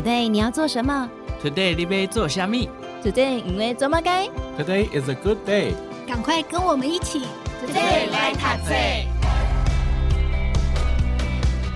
Today 你要做什么？Today 你要做虾米？Today 因为做么该？Today is a good day。赶快跟我们一起，Today 来读册。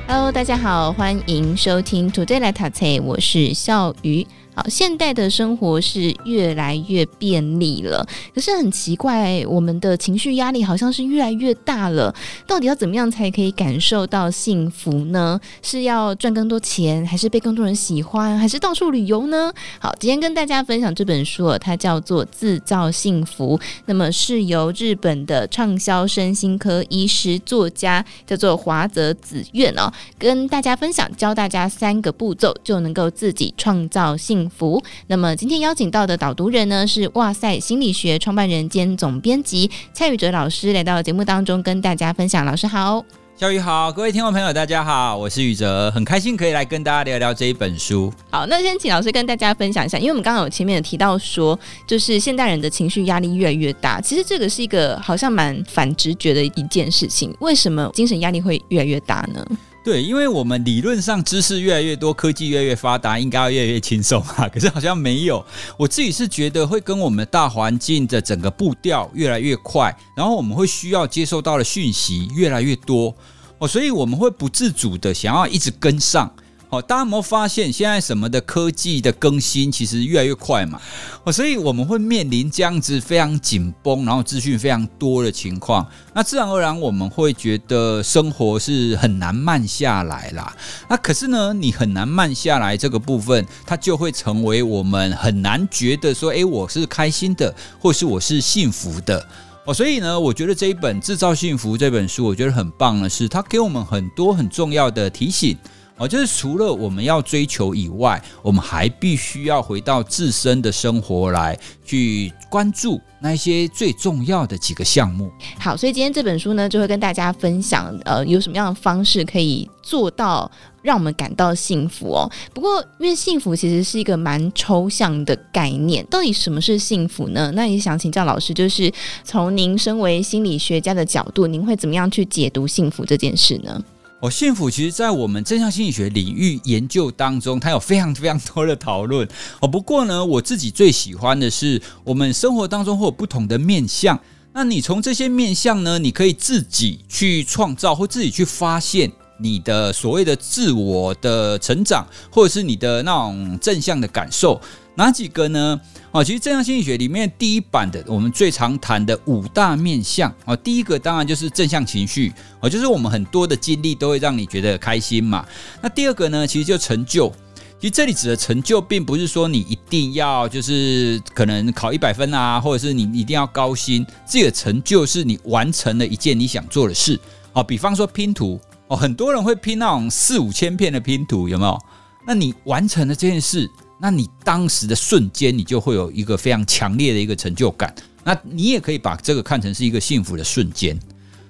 Hello，大家好，欢迎收听 Today 来读册，我是笑鱼。好，现代的生活是越来越便利了，可是很奇怪，我们的情绪压力好像是越来越大了。到底要怎么样才可以感受到幸福呢？是要赚更多钱，还是被更多人喜欢，还是到处旅游呢？好，今天跟大家分享这本书，它叫做《自造幸福》，那么是由日本的畅销身心科医师作家叫做华泽子苑哦，跟大家分享，教大家三个步骤就能够自己创造幸。幸福。那么今天邀请到的导读人呢，是哇塞心理学创办人兼总编辑蔡宇哲老师，来到节目当中跟大家分享。老师好，小雨好，各位听众朋友大家好，我是宇哲，很开心可以来跟大家聊聊这一本书。好，那先请老师跟大家分享一下，因为我们刚刚有前面有提到说，就是现代人的情绪压力越来越大，其实这个是一个好像蛮反直觉的一件事情。为什么精神压力会越来越大呢？对，因为我们理论上知识越来越多，科技越来越发达，应该要越来越轻松啊。可是好像没有，我自己是觉得会跟我们大环境的整个步调越来越快，然后我们会需要接受到的讯息越来越多哦，所以我们会不自主的想要一直跟上。哦，大家有没有发现，现在什么的科技的更新其实越来越快嘛？哦，所以我们会面临这样子非常紧绷，然后资讯非常多的情况，那自然而然我们会觉得生活是很难慢下来啦。那可是呢，你很难慢下来这个部分，它就会成为我们很难觉得说，诶，我是开心的，或是我是幸福的。哦，所以呢，我觉得这一本《制造幸福》这本书，我觉得很棒的是，它给我们很多很重要的提醒。哦，就是除了我们要追求以外，我们还必须要回到自身的生活来去关注那些最重要的几个项目。好，所以今天这本书呢，就会跟大家分享，呃，有什么样的方式可以做到让我们感到幸福哦。不过，因为幸福其实是一个蛮抽象的概念，到底什么是幸福呢？那也想请教老师，就是从您身为心理学家的角度，您会怎么样去解读幸福这件事呢？哦，幸福其实，在我们正向心理学领域研究当中，它有非常 非常多的讨论。哦，不过呢，我自己最喜欢的是，我们生活当中会有不同的面向。那你从这些面向呢，你可以自己去创造，或自己去发现你的所谓的自我的成长，或者是你的那种正向的感受。哪几个呢？哦，其实正向心理学里面第一版的，我们最常谈的五大面向哦，第一个当然就是正向情绪哦，就是我们很多的经历都会让你觉得开心嘛。那第二个呢，其实就成就。其实这里指的成就，并不是说你一定要就是可能考一百分啊，或者是你一定要高薪。这个成就是你完成了一件你想做的事。哦，比方说拼图哦，很多人会拼那种四五千片的拼图，有没有？那你完成了这件事。那你当时的瞬间，你就会有一个非常强烈的一个成就感。那你也可以把这个看成是一个幸福的瞬间。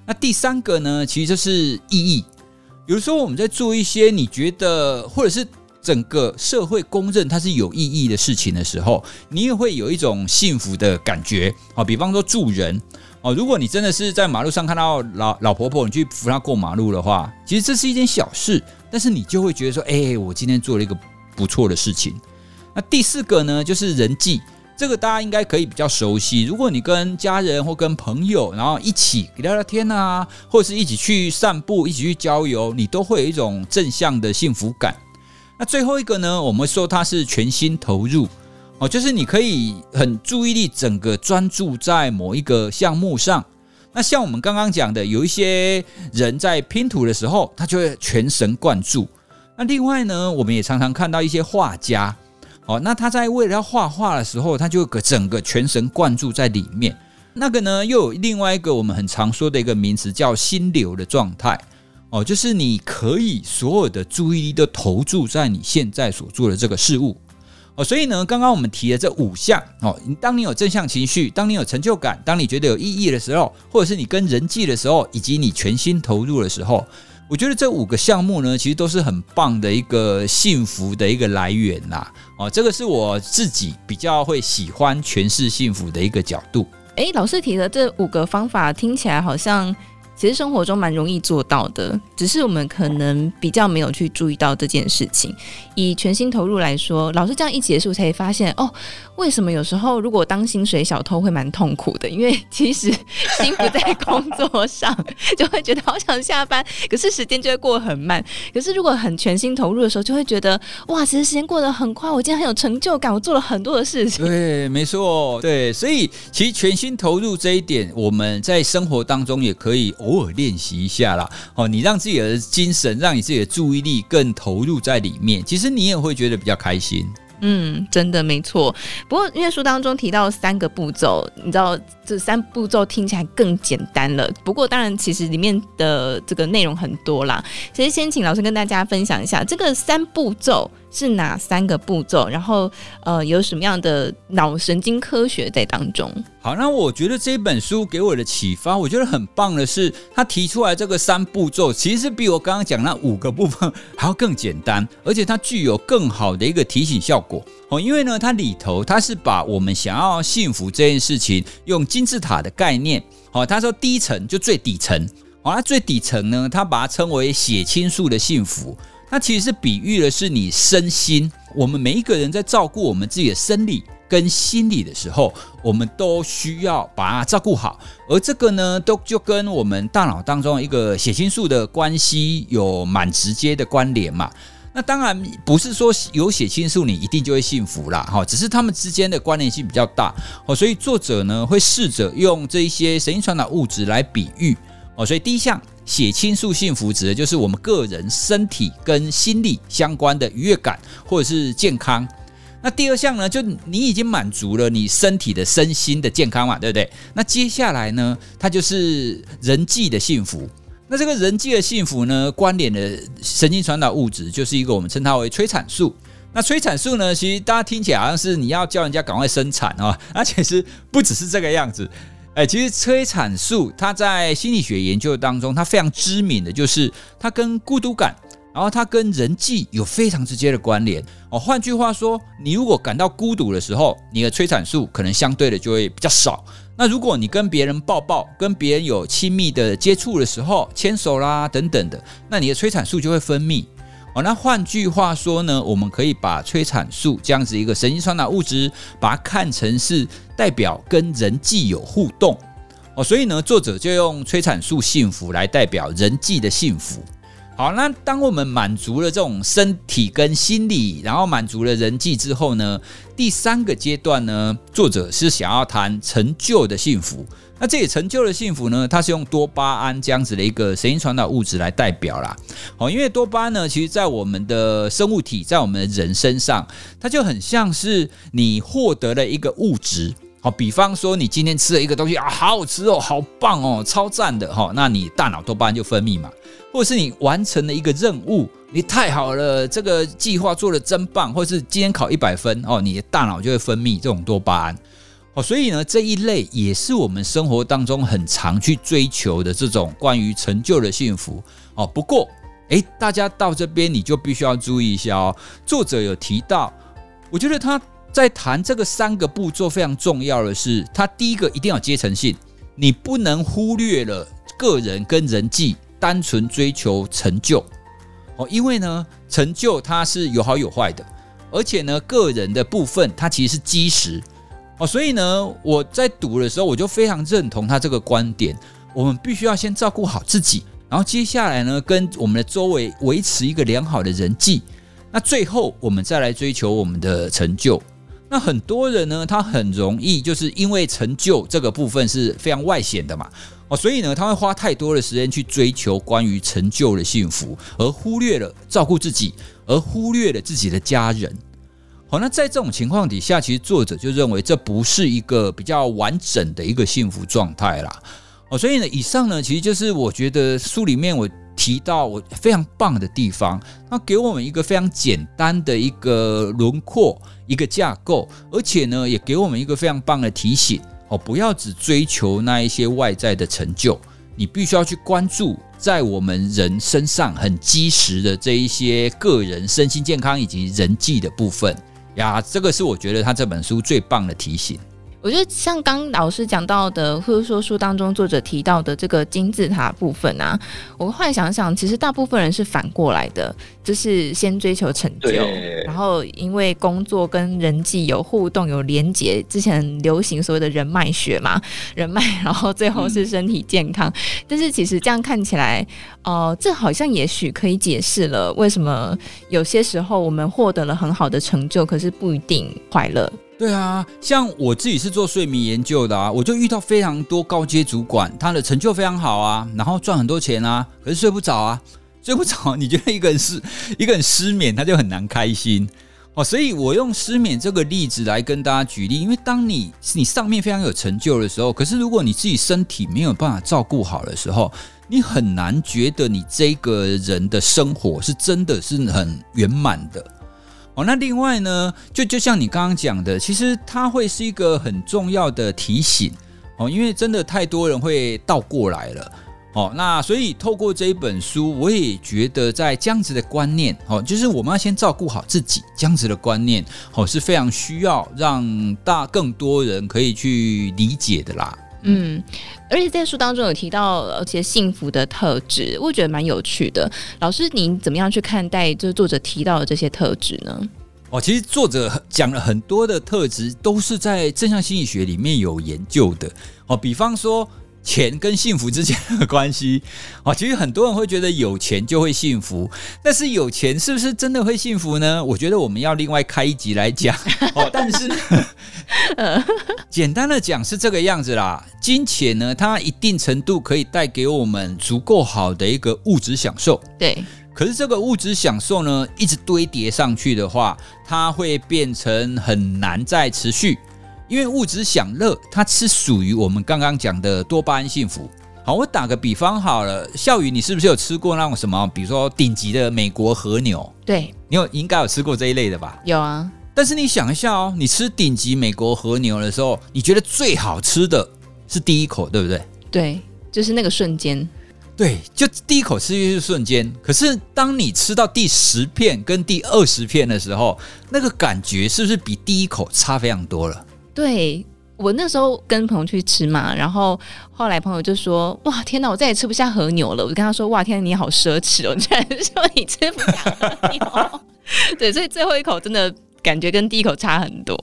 那第三个呢，其实就是意义。有时候我们在做一些你觉得，或者是整个社会公认它是有意义的事情的时候，你也会有一种幸福的感觉。啊，比方说助人哦，如果你真的是在马路上看到老老婆婆，你去扶她过马路的话，其实这是一件小事，但是你就会觉得说，哎，我今天做了一个不错的事情。那第四个呢，就是人际，这个大家应该可以比较熟悉。如果你跟家人或跟朋友，然后一起聊聊天啊，或者是一起去散步、一起去郊游，你都会有一种正向的幸福感。那最后一个呢，我们说它是全心投入哦，就是你可以很注意力整个专注在某一个项目上。那像我们刚刚讲的，有一些人在拼图的时候，他就会全神贯注。那另外呢，我们也常常看到一些画家。哦，那他在为了要画画的时候，他就整个全神贯注在里面。那个呢，又有另外一个我们很常说的一个名词，叫心流的状态。哦，就是你可以所有的注意力都投注在你现在所做的这个事物。哦，所以呢，刚刚我们提的这五项，哦，当你有正向情绪，当你有成就感，当你觉得有意义的时候，或者是你跟人际的时候，以及你全心投入的时候。我觉得这五个项目呢，其实都是很棒的一个幸福的一个来源啦。哦，这个是我自己比较会喜欢诠释幸福的一个角度。哎，老师提的这五个方法听起来好像其实生活中蛮容易做到的，只是我们可能比较没有去注意到这件事情。以全心投入来说，老师这样一结束，才发现哦，为什么有时候如果当薪水小偷会蛮痛苦的？因为其实心不在工作上，就会觉得好想下班，可是时间就会过得很慢。可是如果很全心投入的时候，就会觉得哇，其实时间过得很快，我今天很有成就感，我做了很多的事情。对，没错，对，所以其实全心投入这一点，我们在生活当中也可以偶尔练习一下啦。哦，你让自己的精神，让你自己的注意力更投入在里面，其实你也会觉得比较开心。嗯，真的没错。不过因为书当中提到三个步骤，你知道这三步骤听起来更简单了。不过当然，其实里面的这个内容很多啦。其实先请老师跟大家分享一下这个三步骤。是哪三个步骤？然后，呃，有什么样的脑神经科学在当中？好，那我觉得这本书给我的启发，我觉得很棒的是，他提出来这个三步骤，其实比我刚刚讲那五个部分还要更简单，而且它具有更好的一个提醒效果 哦。因为呢，它里头它是把我们想要幸福这件事情用金字塔的概念，哦，他说第一层就最底层，哦，那最底层呢，他把它称为血清素的幸福。它其实是比喻的是你身心，我们每一个人在照顾我们自己的生理跟心理的时候，我们都需要把它照顾好。而这个呢，都就跟我们大脑当中一个血清素的关系有蛮直接的关联嘛。那当然不是说有血清素你一定就会幸福啦，哈，只是他们之间的关联性比较大，哦，所以作者呢会试着用这一些神经传导物质来比喻，哦，所以第一项。血清素幸福指的就是我们个人身体跟心理相关的愉悦感或者是健康。那第二项呢，就你已经满足了你身体的身心的健康嘛，对不对？那接下来呢，它就是人际的幸福。那这个人际的幸福呢，关联的神经传导物质就是一个我们称它为催产素。那催产素呢，其实大家听起来好像是你要叫人家赶快生产啊，而且是不只是这个样子。哎，其实催产素它在心理学研究当中，它非常知名的就是它跟孤独感，然后它跟人际有非常直接的关联哦。换句话说，你如果感到孤独的时候，你的催产素可能相对的就会比较少。那如果你跟别人抱抱，跟别人有亲密的接触的时候，牵手啦等等的，那你的催产素就会分泌。哦，那换句话说呢，我们可以把催产素这样子一个神经传导物质，把它看成是代表跟人际有互动。哦，所以呢，作者就用催产素幸福来代表人际的幸福。好，那当我们满足了这种身体跟心理，然后满足了人际之后呢，第三个阶段呢，作者是想要谈成就的幸福。那这也成就的幸福呢，它是用多巴胺这样子的一个神经传导物质来代表啦。好，因为多巴胺呢，其实在我们的生物体，在我们的人身上，它就很像是你获得了一个物质。好，比方说你今天吃了一个东西啊，好好吃哦，好棒哦，超赞的哈，那你大脑多巴胺就分泌嘛。或者是你完成了一个任务，你太好了，这个计划做得真棒，或者是今天考一百分哦，你的大脑就会分泌这种多巴胺。哦，所以呢，这一类也是我们生活当中很常去追求的这种关于成就的幸福哦。不过，诶，大家到这边你就必须要注意一下哦。作者有提到，我觉得他在谈这个三个步骤非常重要的是，他第一个一定要阶层性，你不能忽略了个人跟人际，单纯追求成就哦，因为呢，成就它是有好有坏的，而且呢，个人的部分它其实是基石。哦，所以呢，我在读的时候，我就非常认同他这个观点。我们必须要先照顾好自己，然后接下来呢，跟我们的周围维持一个良好的人际。那最后，我们再来追求我们的成就。那很多人呢，他很容易就是因为成就这个部分是非常外显的嘛。哦，所以呢，他会花太多的时间去追求关于成就的幸福，而忽略了照顾自己，而忽略了自己的家人。好，那在这种情况底下，其实作者就认为这不是一个比较完整的一个幸福状态啦。哦，所以呢，以上呢，其实就是我觉得书里面我提到我非常棒的地方，它给我们一个非常简单的一个轮廓、一个架构，而且呢，也给我们一个非常棒的提醒哦，不要只追求那一些外在的成就，你必须要去关注在我们人身上很基石的这一些个人身心健康以及人际的部分。呀，这个是我觉得他这本书最棒的提醒。我觉得像刚老师讲到的，或者说书当中作者提到的这个金字塔部分啊，我后来想想，其实大部分人是反过来的，就是先追求成就，然后因为工作跟人际有互动、有连结，之前流行所谓的人脉学嘛，人脉，然后最后是身体健康。嗯、但是其实这样看起来，哦、呃，这好像也许可以解释了为什么有些时候我们获得了很好的成就，可是不一定快乐。对啊，像我自己是做睡眠研究的啊，我就遇到非常多高阶主管，他的成就非常好啊，然后赚很多钱啊，可是睡不着啊，睡不着。你觉得一个人是一个人失眠，他就很难开心哦。所以我用失眠这个例子来跟大家举例，因为当你你上面非常有成就的时候，可是如果你自己身体没有办法照顾好的时候，你很难觉得你这个人的生活是真的是很圆满的。哦，那另外呢，就就像你刚刚讲的，其实它会是一个很重要的提醒哦，因为真的太多人会倒过来了哦。那所以透过这一本书，我也觉得在这样子的观念哦，就是我们要先照顾好自己，这样子的观念哦是非常需要让大更多人可以去理解的啦。嗯，而且在书当中有提到，而且幸福的特质，我觉得蛮有趣的。老师，您怎么样去看待就是作者提到的这些特质呢？哦，其实作者讲了很多的特质，都是在正向心理学里面有研究的。哦，比方说。钱跟幸福之间的关系啊，其实很多人会觉得有钱就会幸福，但是有钱是不是真的会幸福呢？我觉得我们要另外开一集来讲 哦。但是，简单的讲是这个样子啦。金钱呢，它一定程度可以带给我们足够好的一个物质享受。对。可是这个物质享受呢，一直堆叠上去的话，它会变成很难再持续。因为物质享乐，它是属于我们刚刚讲的多巴胺幸福。好，我打个比方好了，笑宇，你是不是有吃过那种什么，比如说顶级的美国和牛？对，你有应该有吃过这一类的吧？有啊。但是你想一下哦，你吃顶级美国和牛的时候，你觉得最好吃的是第一口，对不对？对，就是那个瞬间。对，就第一口吃进去瞬间。可是当你吃到第十片跟第二十片的时候，那个感觉是不是比第一口差非常多了？对，我那时候跟朋友去吃嘛，然后后来朋友就说：“哇，天哪，我再也吃不下和牛了。”我就跟他说：“哇，天，你好奢侈哦！”你居然说你吃不下和牛。对，所以最后一口真的感觉跟第一口差很多。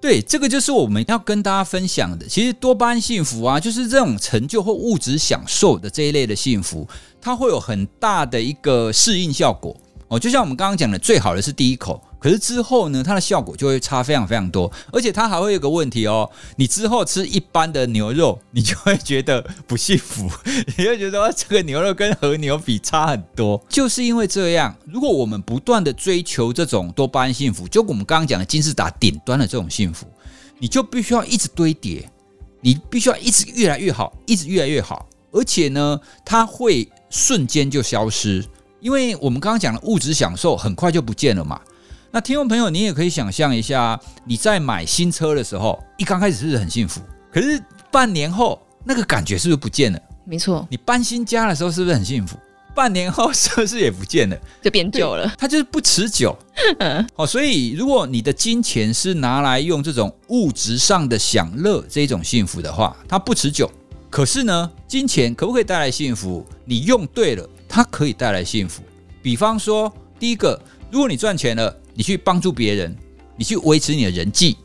对，这个就是我们要跟大家分享的。其实多巴胺幸福啊，就是这种成就或物质享受的这一类的幸福，它会有很大的一个适应效果哦。就像我们刚刚讲的，最好的是第一口。可是之后呢，它的效果就会差非常非常多，而且它还会有个问题哦，你之后吃一般的牛肉，你就会觉得不幸福，你会觉得这个牛肉跟和牛比差很多，就是因为这样。如果我们不断的追求这种多巴胺幸福，就我们刚刚讲的金字塔顶端的这种幸福，你就必须要一直堆叠，你必须要一直越来越好，一直越来越好，而且呢，它会瞬间就消失，因为我们刚刚讲的物质享受很快就不见了嘛。那听众朋友，你也可以想象一下，你在买新车的时候，一刚开始是不是很幸福？可是半年后，那个感觉是不是不见了？没错。你搬新家的时候是不是很幸福？半年后是不是也不见了？就变旧了。它就是不持久。嗯。好，所以如果你的金钱是拿来用这种物质上的享乐这种幸福的话，它不持久。可是呢，金钱可不可以带来幸福？你用对了，它可以带来幸福。比方说，第一个，如果你赚钱了。你去帮助别人，你去维持你的人际，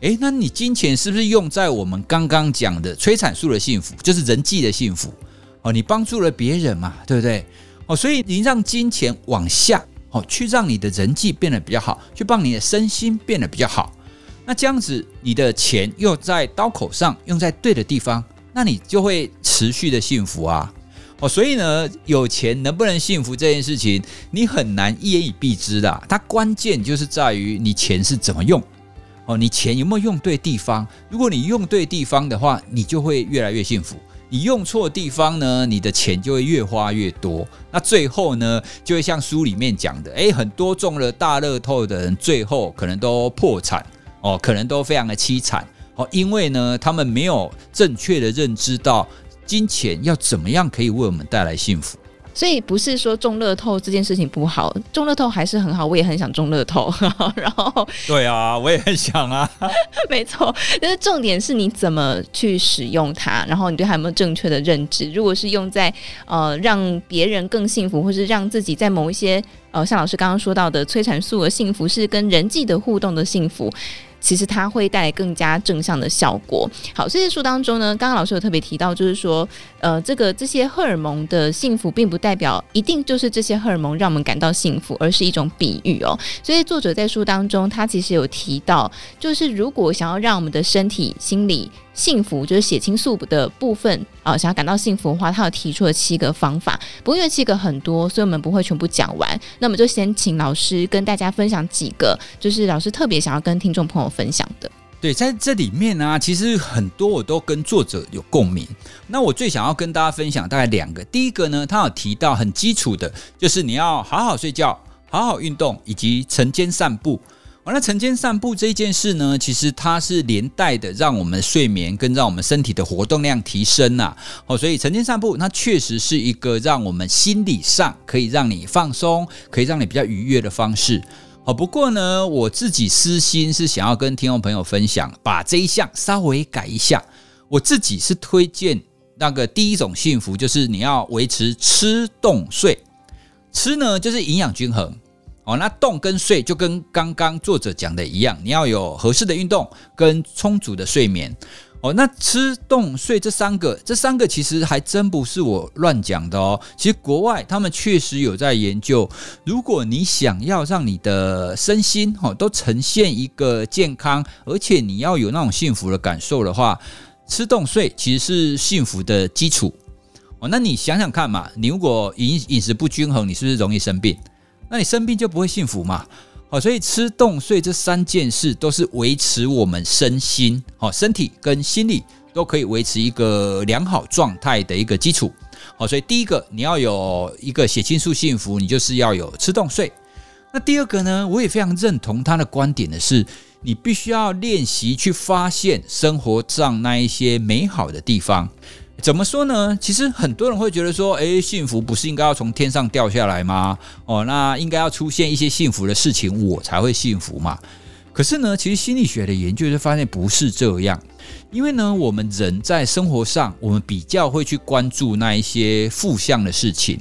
诶，那你金钱是不是用在我们刚刚讲的催产素的幸福，就是人际的幸福？哦，你帮助了别人嘛，对不对？哦，所以你让金钱往下，哦，去让你的人际变得比较好，去帮你的身心变得比较好。那这样子，你的钱又在刀口上，用在对的地方，那你就会持续的幸福啊。哦，所以呢，有钱能不能幸福这件事情，你很难一言以蔽之的。它关键就是在于你钱是怎么用。哦，你钱有没有用对地方？如果你用对地方的话，你就会越来越幸福。你用错地方呢，你的钱就会越花越多。那最后呢，就会像书里面讲的，诶，很多中了大乐透的人，最后可能都破产哦，可能都非常的凄惨哦，因为呢，他们没有正确的认知到。金钱要怎么样可以为我们带来幸福？所以不是说中乐透这件事情不好，中乐透还是很好，我也很想中乐透。然后，对啊，我也很想啊。没错，但是重点是你怎么去使用它，然后你对它有没有正确的认知？如果是用在呃让别人更幸福，或是让自己在某一些呃像老师刚刚说到的催产素的幸福，是跟人际的互动的幸福。其实它会带来更加正向的效果。好，这些书当中呢，刚刚老师有特别提到，就是说，呃，这个这些荷尔蒙的幸福，并不代表一定就是这些荷尔蒙让我们感到幸福，而是一种比喻哦。所以作者在书当中，他其实有提到，就是如果想要让我们的身体、心理，幸福就是血清素的部分啊、想要感到幸福的话，他有提出了七个方法。不过因为七个很多，所以我们不会全部讲完。那那么就先请老师跟大家分享几个，就是老师特别想要跟听众朋友分享的。对，在这里面呢、其实很多我都跟作者有共鸣。那我最想要跟大家分享大概两个。第一个呢，他有提到很基础的，就是你要好好睡觉、好好运动，以及晨间散步。完了，晨间散步这件事呢，其实它是连带的，让我们睡眠跟让我们身体的活动量提升呐。哦，所以晨间散步，它确实是一个让我们心理上可以让你放松，可以让你比较愉悦的方式。哦，不过呢，我自己私心是想要跟听众朋友分享，把这一项稍微改一下。我自己是推荐那个第一种幸福，就是你要维持吃动睡。吃呢，就是营养均衡。哦，那动跟睡就跟刚刚作者讲的一样，你要有合适的运动跟充足的睡眠。哦，那吃动睡这三个，这三个其实还真不是我乱讲的哦。其实国外他们确实有在研究，如果你想要让你的身心哦都呈现一个健康，而且你要有那种幸福的感受的话，吃动睡其实是幸福的基础。哦，那你想想看嘛，你如果饮饮食不均衡，你是不是容易生病？那你生病就不会幸福嘛？好，所以吃动睡这三件事都是维持我们身心，好，身体跟心理都可以维持一个良好状态的一个基础。好，所以第一个你要有一个血清素幸福，你就是要有吃动睡。那第二个呢，我也非常认同他的观点的是，你必须要练习去发现生活上那一些美好的地方。怎么说呢？其实很多人会觉得说，诶，幸福不是应该要从天上掉下来吗？哦，那应该要出现一些幸福的事情，我才会幸福嘛。可是呢，其实心理学的研究就发现不是这样。因为呢，我们人在生活上，我们比较会去关注那一些负向的事情。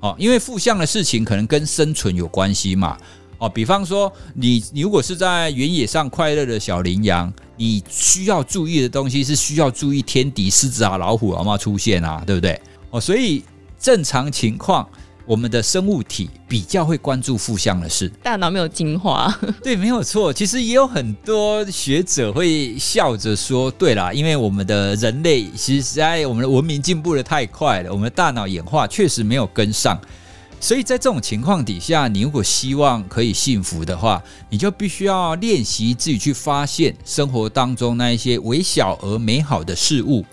哦，因为负向的事情可能跟生存有关系嘛。哦，比方说，你你如果是在原野上快乐的小羚羊。你需要注意的东西是需要注意天敌狮子啊、老虎有没有出现啊，对不对？哦，所以正常情况，我们的生物体比较会关注负向的事，大脑没有进化。对，没有错。其实也有很多学者会笑着说：“对啦，因为我们的人类其实在我们的文明进步的太快了，我们的大脑演化确实没有跟上。”所以在这种情况底下，你如果希望可以幸福的话，你就必须要练习自己去发现生活当中那一些微小而美好的事物。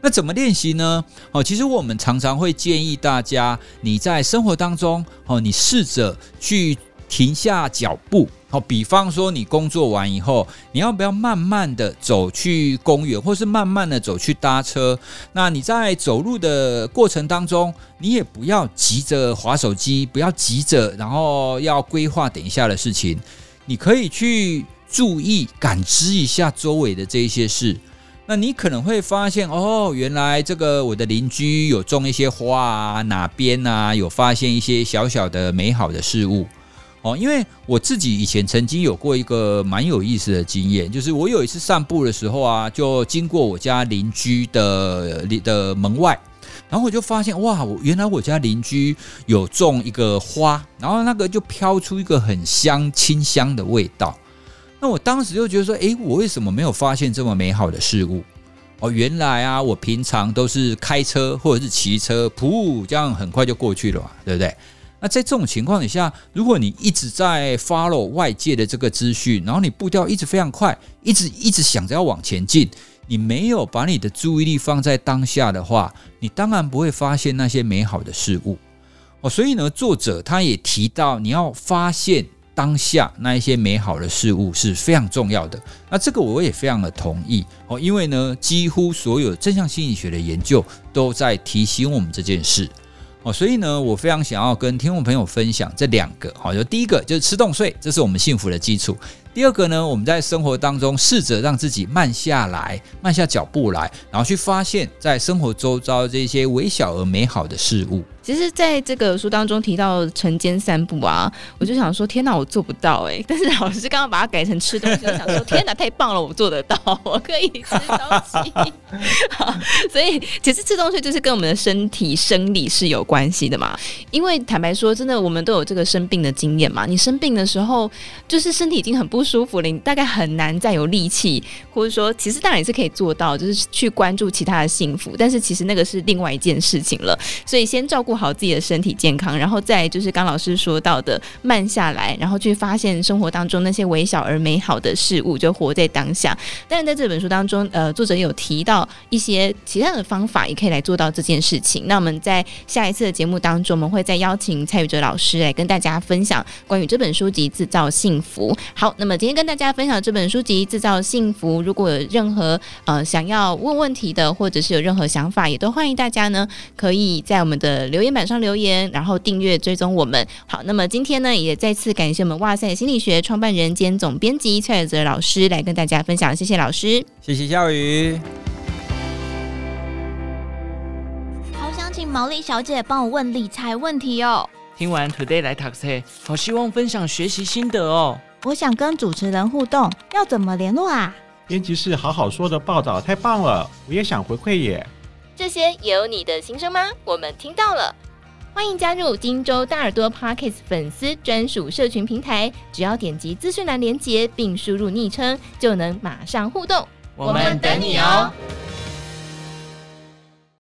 那怎么练习呢？哦，其实我们常常会建议大家，你在生活当中，哦，你试着去停下脚步。好，比方说你工作完以后，你要不要慢慢的走去公园，或是慢慢的走去搭车？那你在走路的过程当中，你也不要急着划手机，不要急着，然后要规划等一下的事情。你可以去注意、感知一下周围的这一些事。那你可能会发现，哦，原来这个我的邻居有种一些花啊，哪边啊有发现一些小小的美好的事物。哦，因为我自己以前曾经有过一个蛮有意思的经验，就是我有一次散步的时候啊，就经过我家邻居的的门外，然后我就发现哇，原来我家邻居有种一个花，然后那个就飘出一个很香清香的味道。那我当时就觉得说，诶，我为什么没有发现这么美好的事物？哦，原来啊，我平常都是开车或者是骑车，噗，这样很快就过去了嘛，对不对？那在这种情况底下，如果你一直在 follow 外界的这个资讯，然后你步调一直非常快，一直一直想着要往前进，你没有把你的注意力放在当下的话，你当然不会发现那些美好的事物哦。所以呢，作者他也提到，你要发现当下那一些美好的事物是非常重要的。那这个我也非常的同意哦，因为呢，几乎所有正向心理学的研究都在提醒我们这件事。所以呢，我非常想要跟听众朋友分享这两个，好，就第一个就是吃动睡，这是我们幸福的基础。第二个呢，我们在生活当中试着让自己慢下来，慢下脚步来，然后去发现，在生活周遭这些微小而美好的事物。其实，在这个书当中提到晨间散步啊，我就想说，天哪，我做不到哎、但是老师刚刚把它改成吃东西，我想说，天哪，太棒了，我做得到，我可以吃东西。所以其实吃东西就是跟我们的身体生理是有关系的嘛。因为坦白说，真的，我们都有这个生病的经验嘛。你生病的时候，就是身体已经很不舒服了，你大概很难再有力气，或者说，其实当然也是可以做到，就是去关注其他的幸福。但是其实那个是另外一件事情了。所以先照顾好自己的身体健康，然后再就是刚老师说到的慢下来，然后去发现生活当中那些微小而美好的事物，就活在当下。当然，在这本书当中，呃，作者有提到一些其他的方法，也可以来做到这件事情。那我们在下一次的节目当中，我们会再邀请蔡宇哲老师来跟大家分享关于这本书籍《制造幸福》。好，那么今天跟大家分享这本书籍《制造幸福》，如果有任何呃想要问问题的，或者是有任何想法，也都欢迎大家呢，可以在我们的留言。板上留言，然后订阅追踪我们。好，那么今天呢，也再次感谢我们哇塞心理学创办人兼总编辑蔡宇哲老师来跟大家分享，谢谢老师，谢谢笑宇。好想请毛利小姐帮我问理财问题哦。听完 Today 来读册，好希望分享学习心得哦。我想跟主持人互动，要怎么联络啊？编辑室好好说的报道太棒了，我也想回馈耶。这些也有你的心声吗？我们听到了，欢迎加入荆州大耳朵 Podcast 粉丝专属社群平台，只要点击资讯栏连接并输入昵称，就能马上互动。我们等你哦。